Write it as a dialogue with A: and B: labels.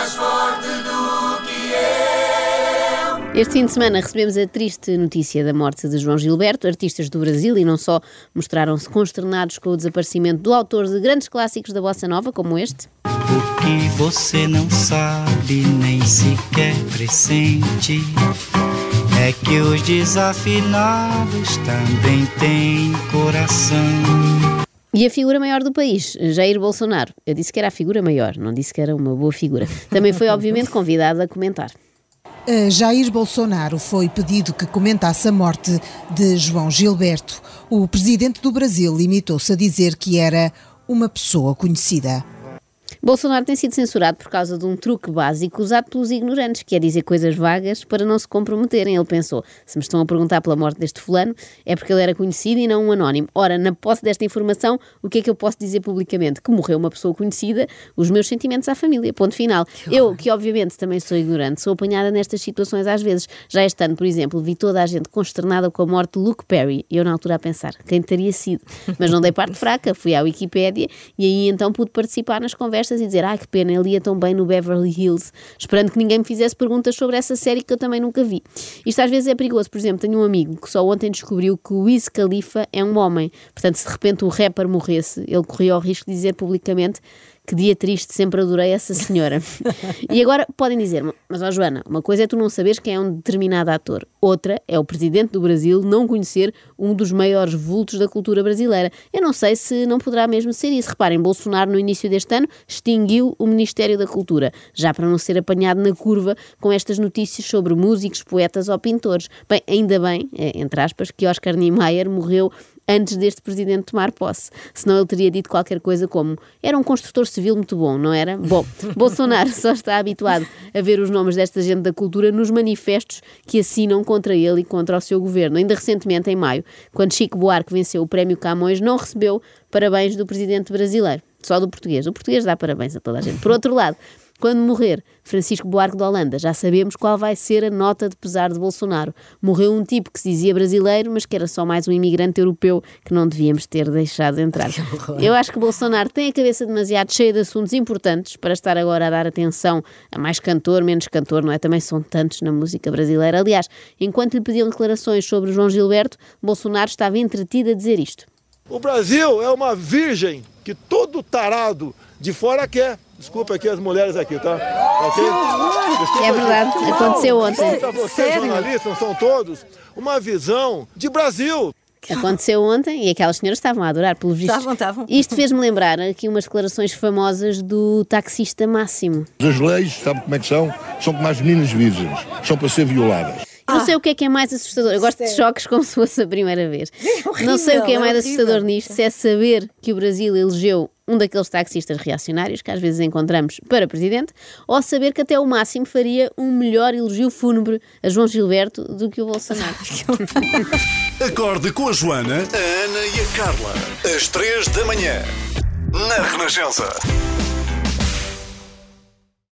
A: mais forte do que eu. Este fim de semana recebemos a triste notícia da morte de João Gilberto. Artistas do Brasil e não só mostraram-se consternados com o desaparecimento do autor de grandes clássicos da bossa nova, como este.
B: O que você não sabe, nem sequer pressente, é que os desafinados também têm coração.
A: E a figura maior do país, Jair Bolsonaro. Eu disse que era a figura maior, não disse que era uma boa figura. Também foi, obviamente, convidado a comentar.
C: A Jair Bolsonaro foi pedido que comentasse a morte de João Gilberto. O presidente do Brasil limitou-se a dizer que era uma pessoa conhecida.
A: Bolsonaro tem sido censurado por causa de um truque básico usado pelos ignorantes, que é dizer coisas vagas para não se comprometerem. Ele pensou: se me estão a perguntar pela morte deste fulano, é porque ele era conhecido e não um anónimo. Ora, na posse desta informação, o que é que eu posso dizer publicamente? Que morreu uma pessoa conhecida, os meus sentimentos à família. Ponto final. Que eu, que obviamente também sou ignorante, sou apanhada nestas situações às vezes. Já este ano, por exemplo, vi toda a gente consternada com a morte de Luke Perry. E eu, na altura, a pensar: quem teria sido? Mas não dei parte fraca, fui à Wikipédia e aí então pude participar nas conversas e dizer: Ah, que pena, ele ia tão bem no Beverly Hills, esperando que ninguém me fizesse perguntas sobre essa série que eu também nunca vi. Isto às vezes é perigoso. Por exemplo, tenho um amigo que só ontem descobriu que o Wiz Khalifa é um homem. Portanto, se de repente o rapper morresse, ele corria o risco de dizer publicamente que dia triste, sempre adorei essa senhora. e agora podem dizer, mas ó Joana, uma coisa é tu não saberes quem é um determinado ator, outra é o presidente do Brasil não conhecer um dos maiores vultos da cultura brasileira. Eu não sei se não poderá mesmo ser isso. Reparem, Bolsonaro no início deste ano extinguiu o Ministério da Cultura, já para não ser apanhado na curva com estas notícias sobre músicos, poetas ou pintores. Bem, ainda bem, é, entre aspas, que Oscar Niemeyer morreu antes deste presidente tomar posse. Senão ele teria dito qualquer coisa como era um construtor civil muito bom, não era? Bom, Bolsonaro só está habituado a ver os nomes desta gente da cultura nos manifestos que assinam contra ele e contra o seu governo. Ainda recentemente, em maio, quando Chico Buarque venceu o prémio Camões, não recebeu parabéns do presidente brasileiro, só do português. O português dá parabéns a toda a gente. Por outro lado, quando morrer Francisco Buarque de Holanda, já sabemos qual vai ser a nota de pesar de Bolsonaro. Morreu um tipo que se dizia brasileiro, mas que era só mais um imigrante europeu que não devíamos ter deixado entrar. Eu acho que Bolsonaro tem a cabeça demasiado cheia de assuntos importantes para estar agora a dar atenção a mais cantor, menos cantor, não é? Também são tantos na música brasileira. Aliás, enquanto lhe pediam declarações sobre João Gilberto, Bolsonaro estava entretido a dizer isto.
D: O Brasil é uma virgem que todo tarado de fora quer. Desculpa aqui as mulheres aqui, tá? Okay?
A: Desculpa é verdade, aqui. aconteceu ontem.
D: Vocês, jornalistas, não são todos, uma visão de Brasil.
A: Aconteceu ontem e aquelas senhoras estavam a adorar, pelo visto.
E: Estavam, estavam.
A: Isto fez-me lembrar aqui umas declarações famosas do taxista Máximo.
F: As leis, sabe como é que são? São como as meninas virgens, são para ser violadas.
A: Eu não sei o que é que é mais assustador. Eu gosto de choques como se fosse a primeira vez.
E: É horrível,
A: não sei o que é mais
E: é
A: assustador nisto, se é saber que o Brasil elegeu um daqueles taxistas reacionários que às vezes encontramos para presidente, ou saber que até o máximo faria um melhor elogio fúnebre a João Gilberto do que o Bolsonaro.
G: Acorde com a Joana, a Ana e a Carla, às três da manhã, na Renascença.